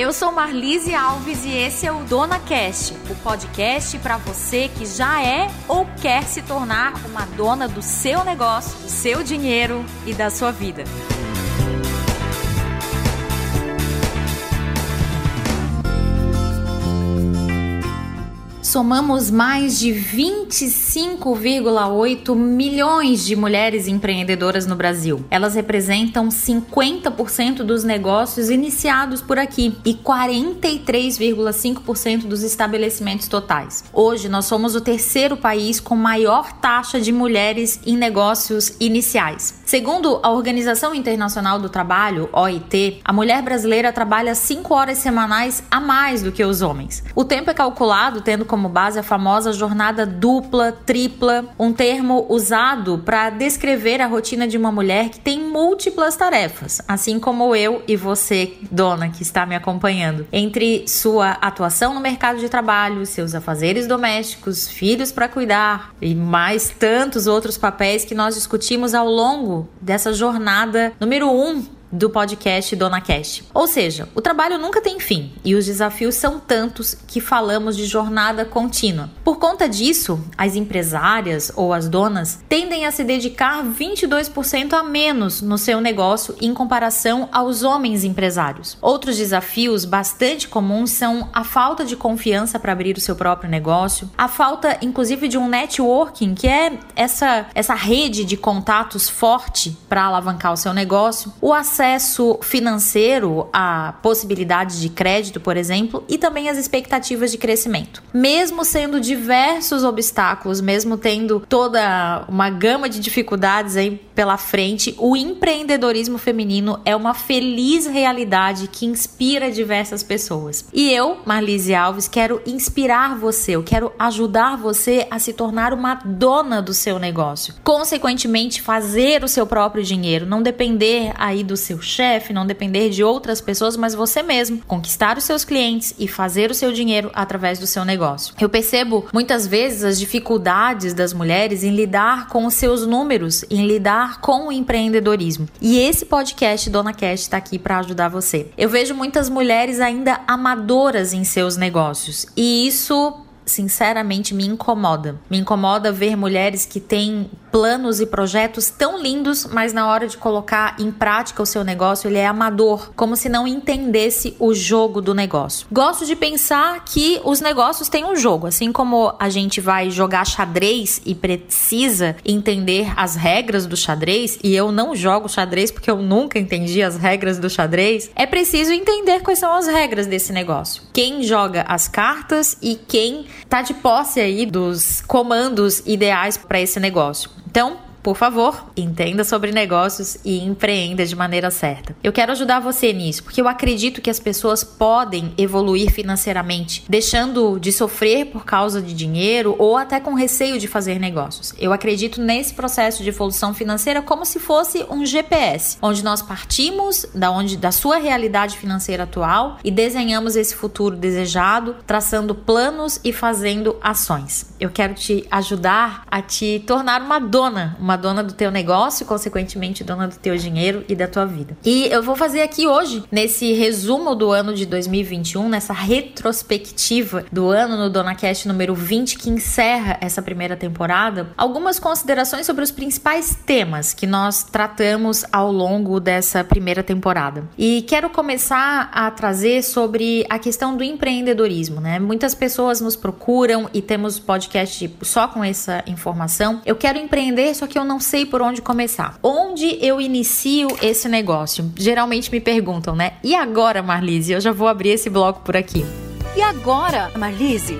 eu sou Marlise Alves e esse é o Dona Cast, o podcast para você que já é ou quer se tornar uma dona do seu negócio, do seu dinheiro e da sua vida. Somamos mais de 25,8 milhões de mulheres empreendedoras no Brasil. Elas representam 50% dos negócios iniciados por aqui e 43,5% dos estabelecimentos totais. Hoje nós somos o terceiro país com maior taxa de mulheres em negócios iniciais. Segundo a Organização Internacional do Trabalho, OIT, a mulher brasileira trabalha 5 horas semanais a mais do que os homens. O tempo é calculado tendo como como base a famosa jornada dupla, tripla, um termo usado para descrever a rotina de uma mulher que tem múltiplas tarefas, assim como eu e você, dona, que está me acompanhando, entre sua atuação no mercado de trabalho, seus afazeres domésticos, filhos para cuidar e mais tantos outros papéis que nós discutimos ao longo dessa jornada número um do podcast Dona Cast. Ou seja, o trabalho nunca tem fim e os desafios são tantos que falamos de jornada contínua. Por conta disso, as empresárias ou as donas tendem a se dedicar 22% a menos no seu negócio em comparação aos homens empresários. Outros desafios bastante comuns são a falta de confiança para abrir o seu próprio negócio, a falta inclusive de um networking, que é essa essa rede de contatos forte para alavancar o seu negócio, o acesso acesso financeiro a possibilidades de crédito, por exemplo, e também as expectativas de crescimento. Mesmo sendo diversos obstáculos, mesmo tendo toda uma gama de dificuldades aí pela frente, o empreendedorismo feminino é uma feliz realidade que inspira diversas pessoas. E eu, Marlise Alves, quero inspirar você, eu quero ajudar você a se tornar uma dona do seu negócio. Consequentemente, fazer o seu próprio dinheiro, não depender aí do seu chefe, não depender de outras pessoas, mas você mesmo, conquistar os seus clientes e fazer o seu dinheiro através do seu negócio. Eu percebo muitas vezes as dificuldades das mulheres em lidar com os seus números, em lidar com o empreendedorismo. E esse podcast Dona Cash está aqui para ajudar você. Eu vejo muitas mulheres ainda amadoras em seus negócios e isso sinceramente me incomoda. Me incomoda ver mulheres que têm planos e projetos tão lindos, mas na hora de colocar em prática o seu negócio, ele é amador, como se não entendesse o jogo do negócio. Gosto de pensar que os negócios têm um jogo, assim como a gente vai jogar xadrez e precisa entender as regras do xadrez, e eu não jogo xadrez porque eu nunca entendi as regras do xadrez, é preciso entender quais são as regras desse negócio. Quem joga as cartas e quem tá de posse aí dos comandos ideais para esse negócio. Então, por favor, entenda sobre negócios e empreenda de maneira certa. Eu quero ajudar você nisso, porque eu acredito que as pessoas podem evoluir financeiramente, deixando de sofrer por causa de dinheiro ou até com receio de fazer negócios. Eu acredito nesse processo de evolução financeira como se fosse um GPS, onde nós partimos da onde da sua realidade financeira atual e desenhamos esse futuro desejado, traçando planos e fazendo ações. Eu quero te ajudar a te tornar uma dona, uma uma dona do teu negócio, consequentemente dona do teu dinheiro e da tua vida. E eu vou fazer aqui hoje, nesse resumo do ano de 2021, nessa retrospectiva do ano no Dona Cast número 20, que encerra essa primeira temporada, algumas considerações sobre os principais temas que nós tratamos ao longo dessa primeira temporada. E quero começar a trazer sobre a questão do empreendedorismo, né? Muitas pessoas nos procuram e temos podcast só com essa informação. Eu quero empreender, só que eu não sei por onde começar. Onde eu inicio esse negócio? Geralmente me perguntam, né? E agora, Marlise? Eu já vou abrir esse bloco por aqui. E agora, Marlise?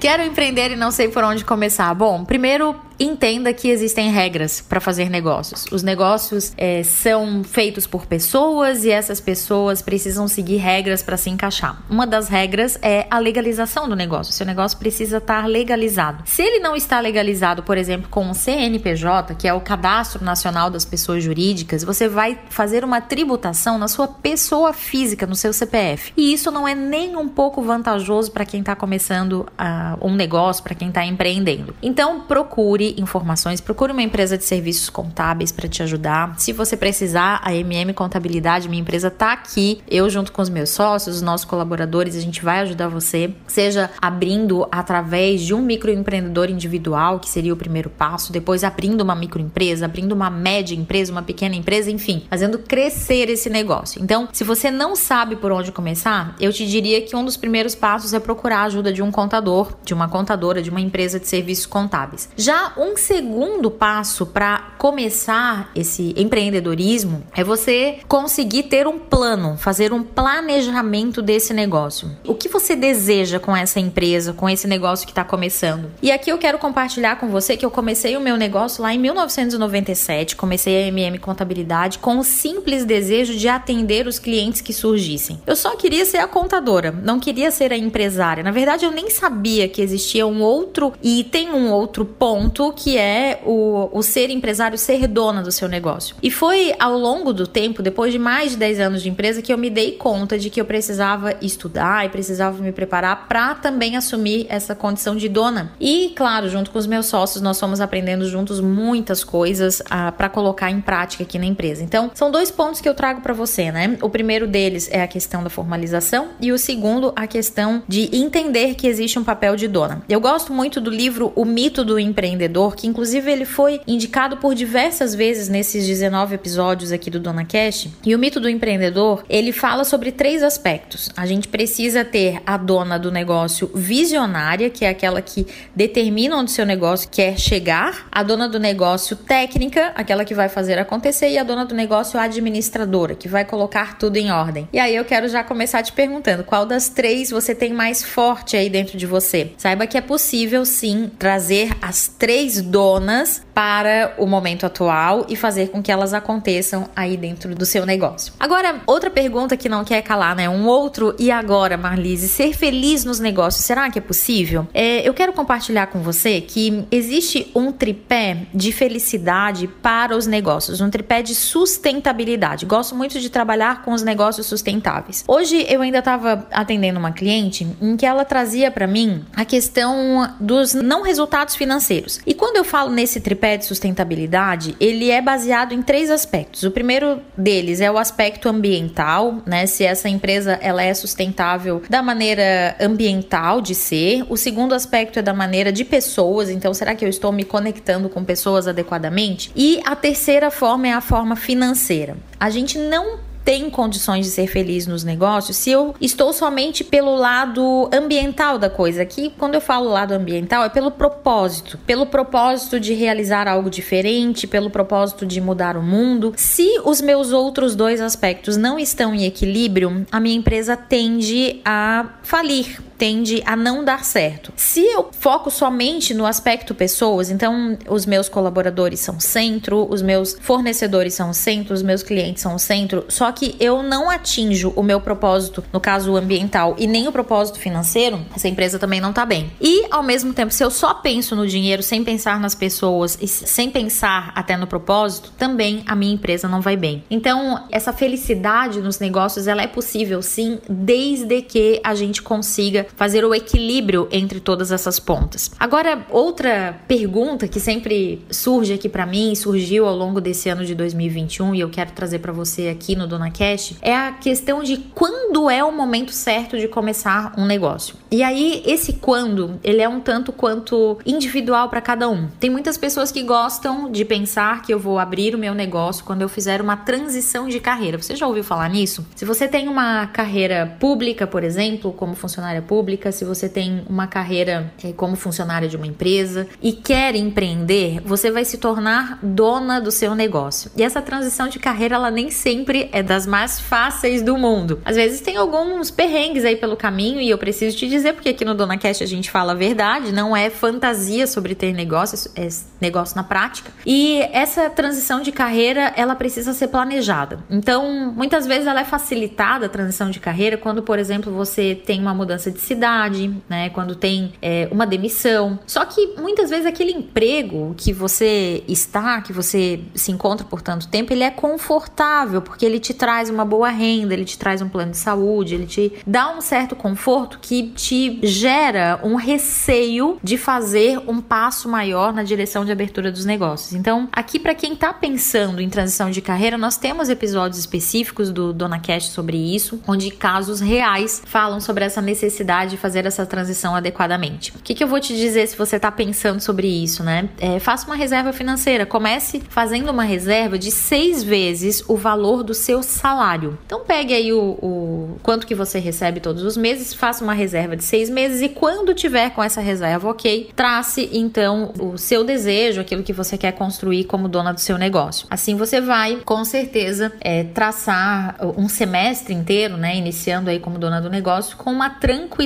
Quero empreender e não sei por onde começar. Bom, primeiro entenda que existem regras para fazer negócios. Os negócios é, são feitos por pessoas e essas pessoas precisam seguir regras para se encaixar. Uma das regras é a legalização do negócio. Seu negócio precisa estar legalizado. Se ele não está legalizado, por exemplo, com o CNPJ, que é o Cadastro Nacional das Pessoas Jurídicas, você vai fazer uma tributação na sua pessoa física, no seu CPF. E isso não é nem um pouco vantajoso para quem está começando uh, um negócio, para quem está empreendendo. Então, procure informações, procure uma empresa de serviços contábeis para te ajudar. Se você precisar, a MM Contabilidade, minha empresa está aqui. Eu junto com os meus sócios, os nossos colaboradores, a gente vai ajudar você, seja abrindo através de um microempreendedor individual, que seria o primeiro passo, depois abrindo uma microempresa, abrindo uma média empresa, uma pequena empresa, enfim, fazendo crescer esse negócio. Então, se você não sabe por onde começar, eu te diria que um dos primeiros passos é procurar a ajuda de um contador, de uma contadora, de uma empresa de serviços contábeis. Já um segundo passo para começar esse empreendedorismo é você conseguir ter um plano, fazer um planejamento desse negócio. O que você deseja com essa empresa, com esse negócio que está começando? E aqui eu quero compartilhar com você que eu comecei o meu negócio lá em 1997, comecei a MM Contabilidade com o simples desejo de atender os clientes que surgissem. Eu só queria ser a contadora, não queria ser a empresária. Na verdade, eu nem sabia que existia um outro item, um outro ponto que é o, o ser empresário, ser dona do seu negócio. E foi ao longo do tempo, depois de mais de 10 anos de empresa, que eu me dei conta de que eu precisava estudar e precisava me preparar para também assumir essa condição de dona. E, claro, junto com os meus sócios, nós fomos aprendendo juntos muitas coisas ah, para colocar em prática aqui na empresa. Então, são dois pontos que eu trago para você, né? O primeiro deles é a questão da formalização e o segundo, a questão de entender que existe um papel de dona. Eu gosto muito do livro O Mito do Empreendedor, que inclusive ele foi indicado por diversas vezes nesses 19 episódios aqui do Dona Cash. E o Mito do Empreendedor, ele fala sobre três aspectos. A gente precisa ter a dona do negócio visionária, que é aquela que determina onde seu negócio quer chegar, a dona do negócio técnica, aquela que vai fazer acontecer, e a dona do negócio administradora, que vai colocar tudo em ordem. E aí eu quero já começar te perguntando, qual das três você tem mais forte aí dentro de você? Saiba que é possível sim trazer as três donas para o momento atual e fazer com que elas aconteçam aí dentro do seu negócio. Agora, outra pergunta que não quer calar, né? Um outro e agora, Marlise, ser feliz nos negócios, será que é possível? É, eu quero compartilhar com você que existe um tripé de felicidade para os negócios, um tripé de sustentabilidade. Gosto muito de trabalhar com os negócios sustentáveis. Hoje eu ainda estava atendendo uma cliente em que ela trazia para mim a questão dos não resultados financeiros. E quando eu falo nesse tripé de sustentabilidade, ele é baseado em três aspectos. O primeiro deles é o aspecto ambiental, né? Se essa empresa ela é sustentável da maneira ambiental de ser. O segundo aspecto é da maneira de pessoas, então será que eu estou me conectando com pessoas adequadamente? E a terceira forma é a forma financeira. A gente não tem condições de ser feliz nos negócios se eu estou somente pelo lado ambiental da coisa. Aqui, quando eu falo lado ambiental, é pelo propósito, pelo propósito de realizar algo diferente, pelo propósito de mudar o mundo. Se os meus outros dois aspectos não estão em equilíbrio, a minha empresa tende a falir, tende a não dar certo. Se eu foco somente no aspecto pessoas, então os meus colaboradores são centro, os meus fornecedores são centro, os meus clientes são centro, só que eu não atinjo o meu propósito, no caso ambiental, e nem o propósito financeiro, essa empresa também não tá bem. E ao mesmo tempo, se eu só penso no dinheiro sem pensar nas pessoas e sem pensar até no propósito, também a minha empresa não vai bem. Então, essa felicidade nos negócios, ela é possível sim, desde que a gente consiga fazer o equilíbrio entre todas essas pontas. Agora, outra pergunta que sempre surge aqui para mim, surgiu ao longo desse ano de 2021 e eu quero trazer para você aqui no Dona Cash, é a questão de quando é o momento certo de começar um negócio. E aí, esse quando, ele é um tanto quanto individual para cada um. Tem muitas pessoas que gostam de pensar que eu vou abrir o meu negócio quando eu fizer uma transição de carreira. Você já ouviu falar nisso? Se você tem uma carreira pública, por exemplo, como funcionária pública, pública, se você tem uma carreira é, como funcionária de uma empresa e quer empreender, você vai se tornar dona do seu negócio. E essa transição de carreira, ela nem sempre é das mais fáceis do mundo. Às vezes tem alguns perrengues aí pelo caminho e eu preciso te dizer, porque aqui no Dona Cash a gente fala a verdade, não é fantasia sobre ter negócio, é negócio na prática. E essa transição de carreira, ela precisa ser planejada. Então, muitas vezes ela é facilitada a transição de carreira quando, por exemplo, você tem uma mudança de necessidade, né? Quando tem é, uma demissão. Só que muitas vezes aquele emprego que você está, que você se encontra por tanto tempo, ele é confortável, porque ele te traz uma boa renda, ele te traz um plano de saúde, ele te dá um certo conforto que te gera um receio de fazer um passo maior na direção de abertura dos negócios. Então, aqui para quem está pensando em transição de carreira, nós temos episódios específicos do Dona Cash sobre isso, onde casos reais falam sobre essa necessidade de fazer essa transição adequadamente. O que, que eu vou te dizer se você está pensando sobre isso, né? É, faça uma reserva financeira. Comece fazendo uma reserva de seis vezes o valor do seu salário. Então pegue aí o, o quanto que você recebe todos os meses, faça uma reserva de seis meses e quando tiver com essa reserva ok, trace então o seu desejo, aquilo que você quer construir como dona do seu negócio. Assim você vai com certeza é, traçar um semestre inteiro, né, iniciando aí como dona do negócio, com uma tranquilidade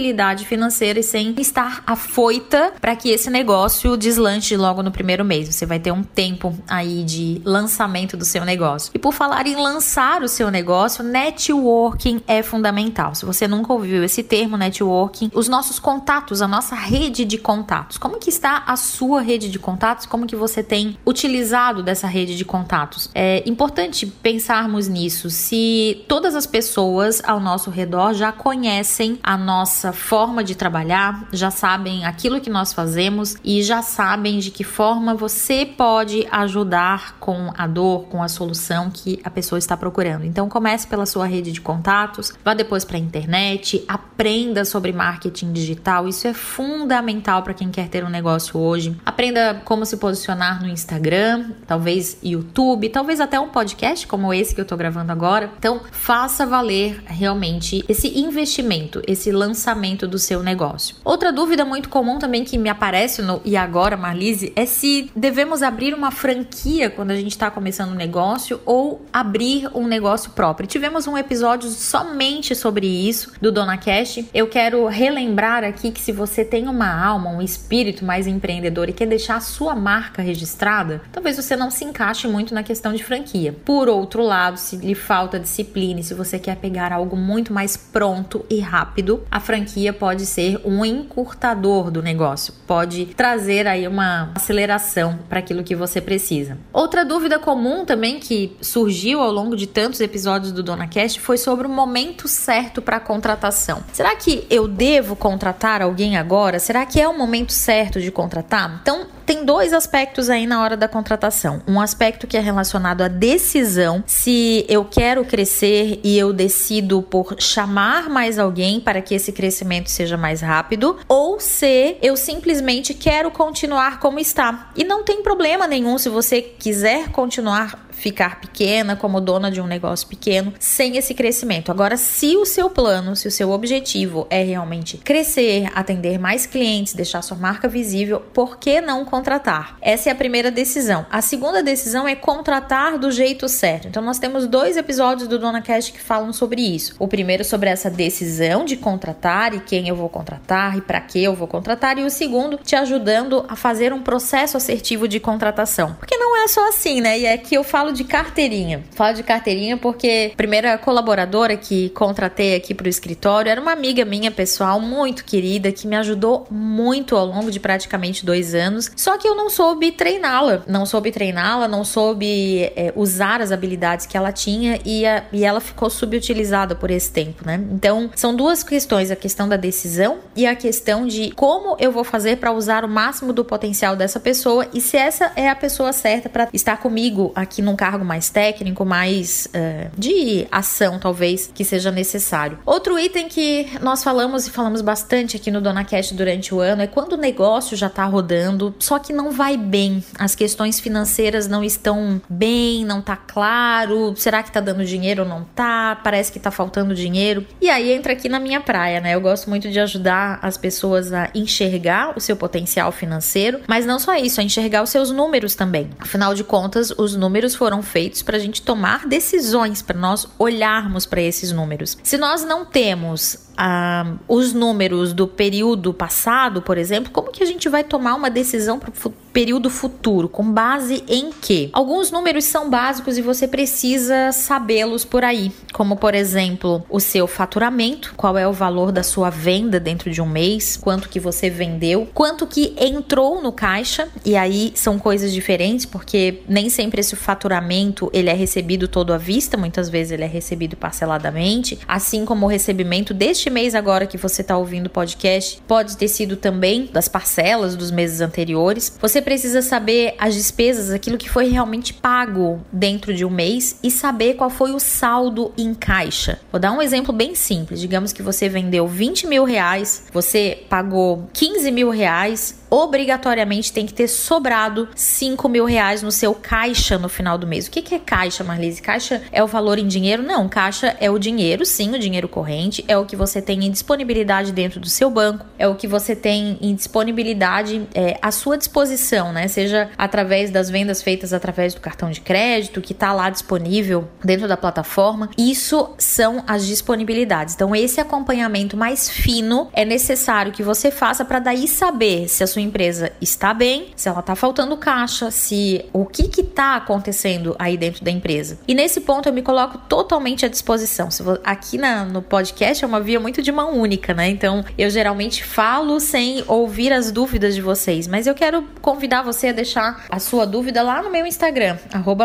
financeira e sem estar afoita para que esse negócio deslanche logo no primeiro mês. Você vai ter um tempo aí de lançamento do seu negócio. E por falar em lançar o seu negócio, networking é fundamental. Se você nunca ouviu esse termo, networking, os nossos contatos, a nossa rede de contatos. Como que está a sua rede de contatos? Como que você tem utilizado dessa rede de contatos? É importante pensarmos nisso. Se todas as pessoas ao nosso redor já conhecem a nossa forma de trabalhar, já sabem aquilo que nós fazemos e já sabem de que forma você pode ajudar com a dor, com a solução que a pessoa está procurando. Então comece pela sua rede de contatos, vá depois para a internet, aprenda sobre marketing digital. Isso é fundamental para quem quer ter um negócio hoje. Aprenda como se posicionar no Instagram, talvez YouTube, talvez até um podcast como esse que eu estou gravando agora. Então faça valer realmente esse investimento, esse lançamento do seu negócio. Outra dúvida muito comum também que me aparece no e agora, Marlise, é se devemos abrir uma franquia quando a gente está começando um negócio ou abrir um negócio próprio. Tivemos um episódio somente sobre isso do Dona Cash. Eu quero relembrar aqui que se você tem uma alma, um espírito mais empreendedor e quer deixar a sua marca registrada, talvez você não se encaixe muito na questão de franquia. Por outro lado, se lhe falta disciplina se você quer pegar algo muito mais pronto e rápido, a franquia pode ser um encurtador do negócio, pode trazer aí uma aceleração para aquilo que você precisa. Outra dúvida comum também que surgiu ao longo de tantos episódios do Dona Cast foi sobre o momento certo para contratação. Será que eu devo contratar alguém agora? Será que é o momento certo de contratar? Então, tem dois aspectos aí na hora da contratação. Um aspecto que é relacionado à decisão, se eu quero crescer e eu decido por chamar mais alguém para que esse crescimento seja mais rápido, ou se eu simplesmente quero continuar como está. E não tem problema nenhum se você quiser continuar ficar pequena, como dona de um negócio pequeno, sem esse crescimento. Agora, se o seu plano, se o seu objetivo é realmente crescer, atender mais clientes, deixar sua marca visível, por que não contratar? Essa é a primeira decisão. A segunda decisão é contratar do jeito certo. Então, nós temos dois episódios do Dona Cash que falam sobre isso. O primeiro sobre essa decisão de contratar e quem eu vou contratar e para que eu vou contratar, e o segundo te ajudando a fazer um processo assertivo de contratação. Porque não é só assim, né? E é que eu falo de carteirinha. Falo de carteirinha porque a primeira colaboradora que contratei aqui para o escritório era uma amiga minha pessoal, muito querida, que me ajudou muito ao longo de praticamente dois anos. Só que eu não soube treiná-la. Não soube treiná-la, não soube é, usar as habilidades que ela tinha e, a, e ela ficou subutilizada por esse tempo, né? Então, são duas questões: a questão da decisão e a questão de como eu vou fazer para usar o máximo do potencial dessa pessoa e se essa é a pessoa certa para estar comigo aqui num cargo mais técnico, mais uh, de ação, talvez, que seja necessário. Outro item que nós falamos e falamos bastante aqui no Dona Cash durante o ano é quando o negócio já tá rodando, só que não vai bem. As questões financeiras não estão bem, não tá claro. Será que tá dando dinheiro ou não tá? Parece que tá faltando dinheiro. E aí entra aqui na minha praia, né? Eu gosto muito de ajudar as pessoas a enxergar o seu potencial financeiro, mas não só isso, a enxergar os seus números também. Afinal de contas, os números foram foram feitos para a gente tomar decisões, para nós olharmos para esses números. Se nós não temos ah, os números do período passado, por exemplo, como que a gente vai tomar uma decisão para o período futuro, com base em que? Alguns números são básicos e você precisa sabê-los por aí, como por exemplo, o seu faturamento, qual é o valor da sua venda dentro de um mês, quanto que você vendeu, quanto que entrou no caixa, e aí são coisas diferentes, porque nem sempre esse faturamento ele é recebido todo à vista, muitas vezes ele é recebido parceladamente, assim como o recebimento deste mês agora que você está ouvindo o podcast, pode ter sido também das parcelas dos meses anteriores. Você precisa saber as despesas, aquilo que foi realmente pago dentro de um mês e saber qual foi o saldo em caixa. Vou dar um exemplo bem simples. Digamos que você vendeu 20 mil reais, você pagou 15 mil reais obrigatoriamente tem que ter sobrado 5 mil reais no seu caixa no final do mês. O que, que é caixa, Marlise? Caixa é o valor em dinheiro? Não, caixa é o dinheiro, sim, o dinheiro corrente, é o que você tem em disponibilidade dentro do seu banco, é o que você tem em disponibilidade é, à sua disposição, né? Seja através das vendas feitas através do cartão de crédito, que está lá disponível dentro da plataforma. Isso são as disponibilidades. Então, esse acompanhamento mais fino é necessário que você faça para daí saber se a sua empresa está bem, se ela está faltando caixa, se o que está acontecendo aí dentro da empresa. E nesse ponto eu me coloco totalmente à disposição. Aqui na, no podcast é uma via muito de mão única, né? Então eu geralmente falo sem ouvir as dúvidas de vocês, mas eu quero convidar você a deixar a sua dúvida lá no meu Instagram,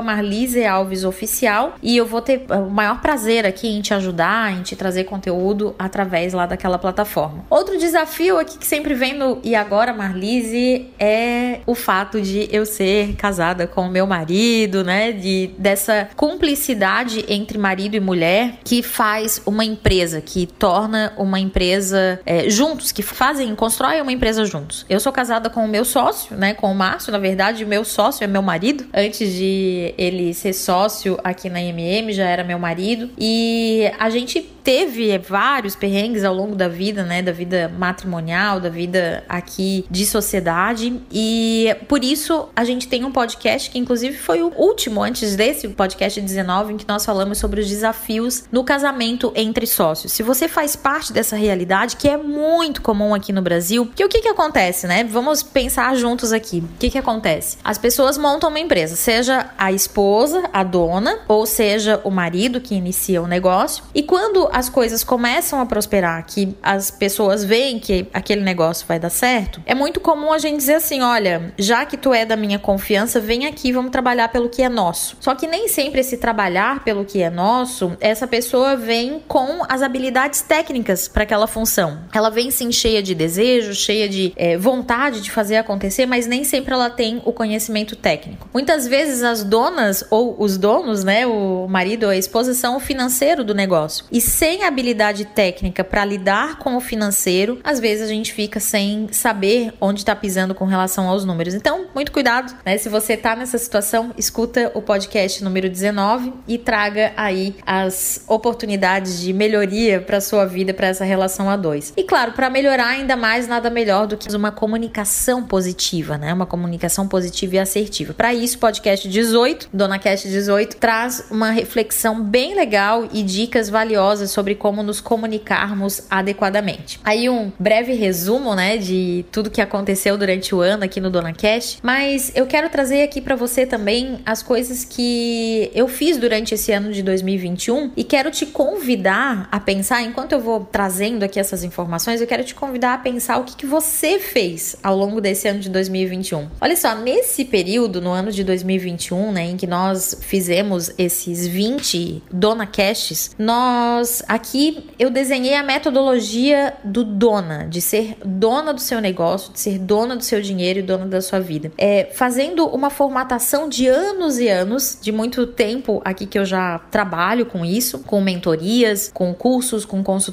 @marlisealvesoficial, e eu vou ter o maior prazer aqui em te ajudar, em te trazer conteúdo através lá daquela plataforma. Outro desafio aqui que sempre vem no e agora, Marli, Lizzie é o fato de eu ser casada com o meu marido, né? De dessa cumplicidade entre marido e mulher que faz uma empresa, que torna uma empresa é, juntos, que fazem, constroem uma empresa juntos. Eu sou casada com o meu sócio, né? Com o Márcio, na verdade, meu sócio é meu marido. Antes de ele ser sócio aqui na MM, já era meu marido. E a gente teve vários perrengues ao longo da vida, né? Da vida matrimonial, da vida aqui de sociedade. E por isso a gente tem um podcast que, inclusive, foi o último antes desse, o podcast 19, em que nós falamos sobre os desafios no casamento entre sócios. Se você faz parte dessa realidade, que é muito comum aqui no Brasil, que o que, que acontece, né? Vamos pensar juntos aqui. O que, que acontece? As pessoas montam uma empresa, seja a esposa, a dona, ou seja o marido que inicia o negócio. E quando as coisas começam a prosperar, que as pessoas veem que aquele negócio vai dar certo, é muito comum a gente dizer assim: olha, já que tu é da minha confiança, vem aqui, vamos trabalhar pelo que é nosso. Só que nem sempre esse trabalhar pelo que é nosso, essa pessoa vem com as habilidades técnicas para aquela função. Ela vem sim cheia de desejo, cheia de é, vontade de fazer acontecer, mas nem sempre ela tem o conhecimento técnico. Muitas vezes as donas ou os donos, né, o marido ou a esposa, são o financeiro do negócio. E sem habilidade técnica para lidar com o financeiro, às vezes a gente fica sem saber onde está pisando com relação aos números. Então, muito cuidado, né? Se você está nessa situação, escuta o podcast número 19 e traga aí as oportunidades de melhoria para sua vida, para essa relação a dois. E claro, para melhorar ainda mais, nada melhor do que uma comunicação positiva, né? Uma comunicação positiva e assertiva. Para isso, podcast 18, Dona Cast 18, traz uma reflexão bem legal e dicas valiosas sobre como nos comunicarmos adequadamente. Aí um breve resumo, né, de tudo que aconteceu durante o ano aqui no Dona Cash, mas eu quero trazer aqui para você também as coisas que eu fiz durante esse ano de 2021 e quero te convidar a pensar, enquanto eu vou trazendo aqui essas informações, eu quero te convidar a pensar o que, que você fez ao longo desse ano de 2021. Olha só, nesse período, no ano de 2021, né, em que nós fizemos esses 20 Dona Casts, nós aqui eu desenhei a metodologia do dona, de ser dona do seu negócio, de ser dona do seu dinheiro e dona da sua vida. É, fazendo uma formatação de anos e anos, de muito tempo aqui que eu já trabalho com isso, com mentorias, com cursos, com consultorias,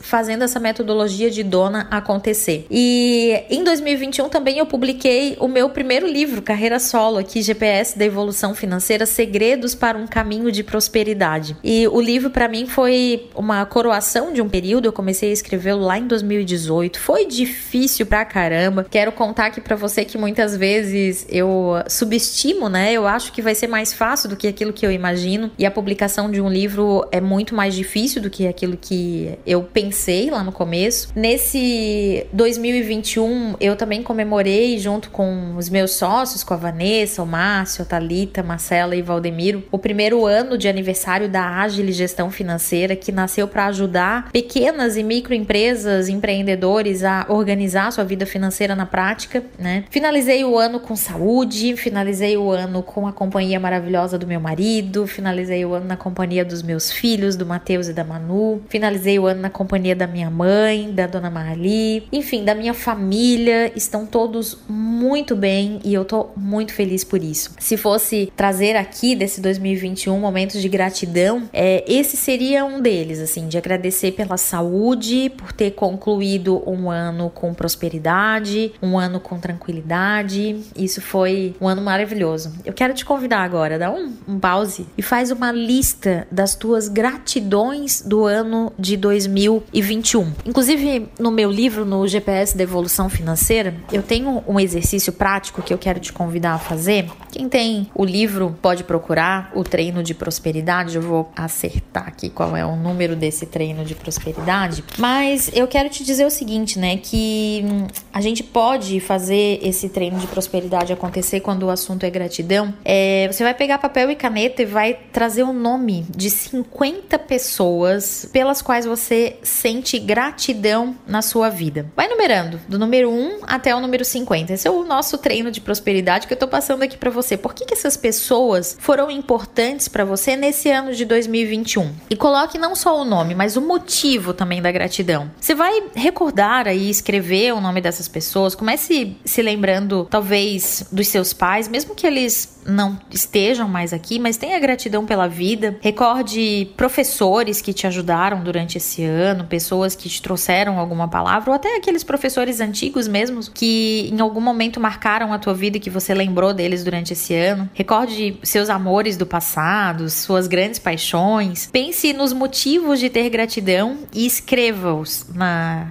fazendo essa metodologia de dona acontecer. E em 2021 também eu publiquei o meu primeiro livro, Carreira Solo, aqui GPS da Evolução Financeira, Segredos para um Caminho de Prosperidade. E o livro para mim foi uma coroação de um período. Eu comecei a escrevê-lo lá em 2018. Foi difícil pra caramba. Quero contar aqui pra você que muitas vezes eu subestimo, né? Eu acho que vai ser mais fácil do que aquilo que eu imagino. E a publicação de um livro é muito mais difícil do que aquilo que eu pensei lá no começo. Nesse 2021, eu também comemorei junto com os meus sócios, com a Vanessa, o Márcio, a Thalita, Marcela e Valdemiro, o primeiro ano de aniversário da Agile Gestão Financeira, que nasceu para ajudar pequenas e microempresas, empreendedores a organizar sua vida financeira na prática, né? Finalizei o ano com saúde, finalizei o ano com a companhia maravilhosa do meu marido, finalizei o ano na companhia dos meus filhos, do Matheus e da Manu, finalizei o ano na companhia da minha mãe, da dona Marli, enfim, da minha família, estão todos muito bem e eu tô muito feliz por isso. Se fosse trazer aqui desse 2021 momentos de gratidão, é, esse seria um deles, assim, de agradecer pela saúde, por ter concluído um ano com prosperidade, um ano com tranquilidade. Isso foi um ano maravilhoso. Eu quero te convidar agora, dá um, um pause e faz uma lista das tuas gratidões do ano de 2021. Inclusive, no meu livro, no GPS da Evolução Financeira, eu tenho um exercício prático que eu quero te convidar a fazer. Quem tem o livro pode procurar o treino de prosperidade. Eu vou acertar aqui qual é o número desse treino de prosperidade. Mas eu quero te dizer o seguinte, né? Que hum, a gente pode fazer esse treino de prosperidade acontecer quando o assunto é gratidão. É, você vai pegar papel e caneta e vai trazer o nome de 50 pessoas pelas quais você sente gratidão na sua vida. Vai numerando, do número 1 até o número 50. Esse é o nosso treino de prosperidade que eu tô passando aqui para você. Por que, que essas pessoas foram importantes para você nesse ano de 2021? E coloque não só o nome, mas o motivo também da gratidão. Você vai recordar aí, escrever o nome dessas pessoas, comece se lembrando, talvez, dos seus pais, mesmo que eles não estejam mais aqui, mas tenha gratidão pela vida. Recorde professores que te ajudaram durante ano, pessoas que te trouxeram alguma palavra, ou até aqueles professores antigos mesmo que em algum momento marcaram a tua vida e que você lembrou deles durante esse ano. Recorde seus amores do passado, suas grandes paixões. Pense nos motivos de ter gratidão e escreva-os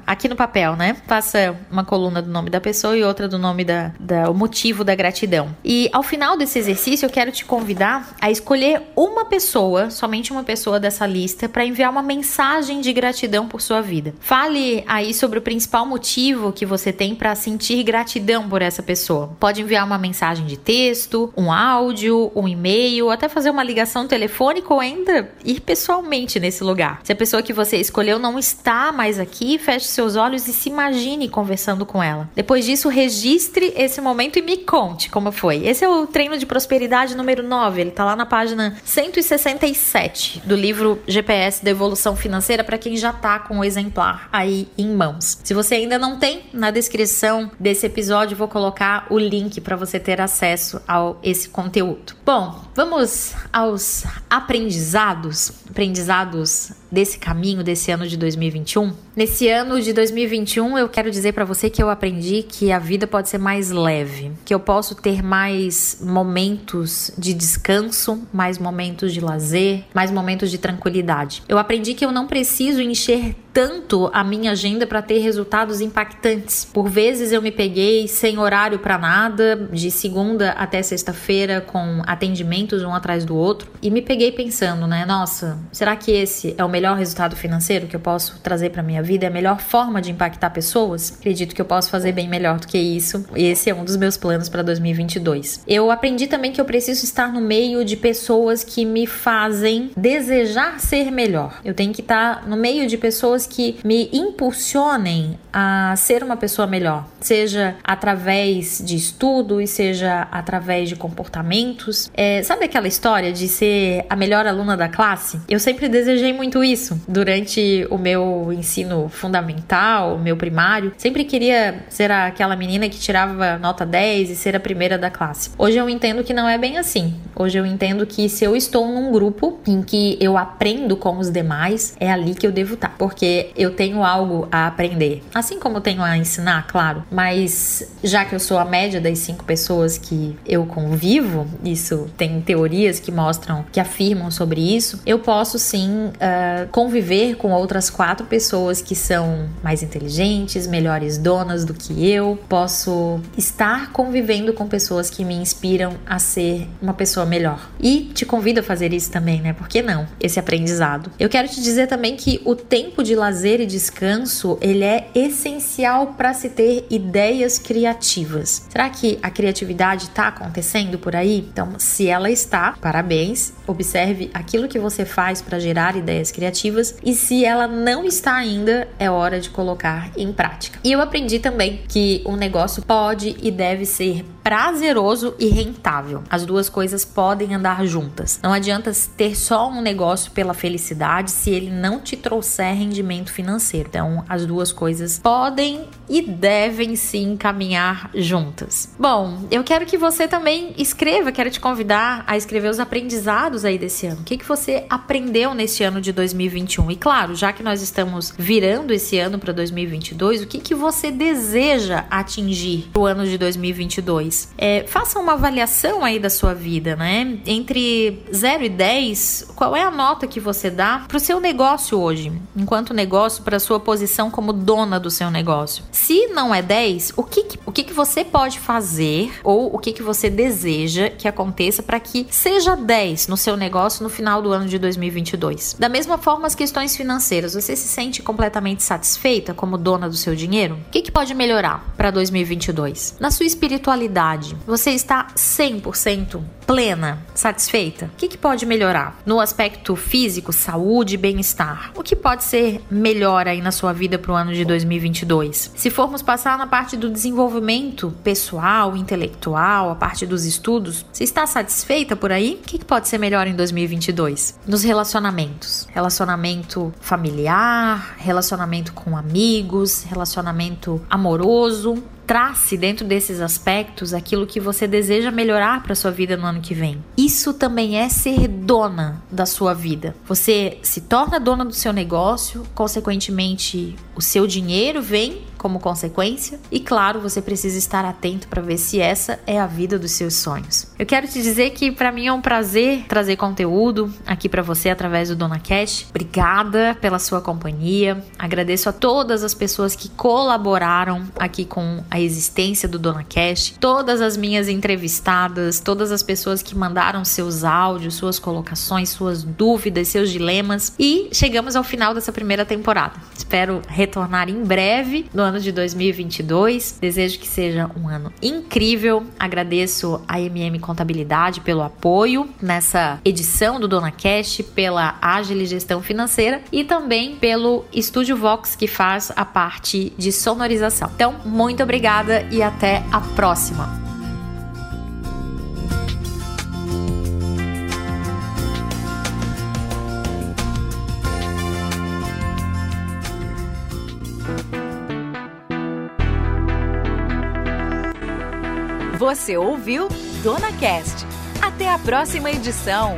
aqui no papel, né? Faça uma coluna do nome da pessoa e outra do nome da, da o motivo da gratidão. E ao final desse exercício, eu quero te convidar a escolher uma pessoa, somente uma pessoa dessa lista, para enviar uma mensagem de gratidão por sua vida. Fale aí sobre o principal motivo que você tem para sentir gratidão por essa pessoa. Pode enviar uma mensagem de texto, um áudio, um e-mail, até fazer uma ligação telefônica ou ainda ir pessoalmente nesse lugar. Se a pessoa que você escolheu não está mais aqui, feche seus olhos e se imagine conversando com ela. Depois disso, registre esse momento e me conte como foi. Esse é o treino de prosperidade número 9. Ele tá lá na página 167 do livro GPS da Evolução Financeira para quem já tá com o exemplar aí em mãos. Se você ainda não tem, na descrição desse episódio vou colocar o link para você ter acesso a esse conteúdo. Bom, vamos aos aprendizados, aprendizados desse caminho desse ano de 2021. Nesse ano de 2021, eu quero dizer para você que eu aprendi que a vida pode ser mais leve, que eu posso ter mais momentos de descanso, mais momentos de lazer, mais momentos de tranquilidade. Eu aprendi que eu não preciso encher tanto a minha agenda para ter resultados impactantes. Por vezes eu me peguei sem horário para nada, de segunda até sexta-feira com atendimentos um atrás do outro, e me peguei pensando, né, nossa, será que esse é o melhor resultado financeiro que eu posso trazer para minha vida? É a melhor forma de impactar pessoas? Acredito que eu posso fazer bem melhor do que isso. Esse é um dos meus planos para 2022. Eu aprendi também que eu preciso estar no meio de pessoas que me fazem desejar ser melhor. Eu tenho que estar no meio de pessoas que me impulsionem a ser uma pessoa melhor, seja através de estudo e seja através de comportamentos. É, sabe aquela história de ser a melhor aluna da classe? Eu sempre desejei muito isso durante o meu ensino fundamental, o meu primário. Sempre queria ser aquela menina que tirava nota 10 e ser a primeira da classe. Hoje eu entendo que não é bem assim. Hoje eu entendo que se eu estou num grupo em que eu aprendo com os demais, é ali que eu devo estar. Porque eu tenho algo a aprender. Assim como tenho a ensinar, claro, mas já que eu sou a média das cinco pessoas que eu convivo, isso tem teorias que mostram, que afirmam sobre isso, eu posso sim uh, conviver com outras quatro pessoas que são mais inteligentes, melhores donas do que eu, posso estar convivendo com pessoas que me inspiram a ser uma pessoa melhor. E te convido a fazer isso também, né? Por que não? Esse aprendizado. Eu quero te dizer também que o tempo de lazer e descanso, ele é essencial para se ter ideias criativas. Será que a criatividade está acontecendo por aí? Então, se ela está, parabéns. Observe aquilo que você faz para gerar ideias criativas e se ela não está ainda, é hora de colocar em prática. E eu aprendi também que um negócio pode e deve ser prazeroso e rentável. As duas coisas podem andar juntas. Não adianta ter só um negócio pela felicidade se ele não te trouxer rendimento financeiro. Então, as duas coisas podem e devem sim caminhar juntas. Bom, eu quero que você também escreva, quero te convidar a escrever os aprendizados aí desse ano. O que, que você aprendeu nesse ano de 2021? E claro, já que nós estamos virando esse ano para 2022, o que, que você deseja atingir no ano de 2022? É, faça uma avaliação aí da sua vida, né? Entre 0 e 10, qual é a nota que você dá para o seu negócio hoje, enquanto negócio, para sua posição como dona do seu negócio? Se não é 10, o que, o que, que você pode fazer ou o que, que você deseja que aconteça para que seja 10 no seu negócio no final do ano de 2022? Da mesma forma, as questões financeiras, você se sente completamente satisfeita como dona do seu dinheiro? O que, que pode melhorar para 2022? Na sua espiritualidade, você está 100% plena, satisfeita? O que, que pode melhorar? No aspecto físico, saúde e bem-estar. O que pode ser melhor aí na sua vida para o ano de 2022? Se formos passar na parte do desenvolvimento pessoal, intelectual, a parte dos estudos, você está satisfeita por aí? O que, que pode ser melhor em 2022? Nos relacionamentos. Relacionamento familiar, relacionamento com amigos, relacionamento amoroso, trace dentro desses aspectos aquilo que você deseja melhorar para sua vida no ano que vem. Isso também é ser dona da sua vida. Você se torna dona do seu negócio, consequentemente, o seu dinheiro vem como consequência. E claro, você precisa estar atento para ver se essa é a vida dos seus sonhos. Eu quero te dizer que para mim é um prazer trazer conteúdo aqui para você através do Dona Cash. Obrigada pela sua companhia. Agradeço a todas as pessoas que colaboraram aqui com a existência do Dona Cash, todas as minhas entrevistadas, todas as pessoas que mandaram seus áudios, suas colocações, suas dúvidas, seus dilemas e chegamos ao final dessa primeira temporada. Espero retornar em breve no ano ano de 2022. Desejo que seja um ano incrível. Agradeço a MM Contabilidade pelo apoio nessa edição do Dona Cash, pela Agile Gestão Financeira e também pelo Estúdio Vox que faz a parte de sonorização. Então, muito obrigada e até a próxima. Você ouviu Dona Cast. Até a próxima edição.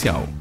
comercial.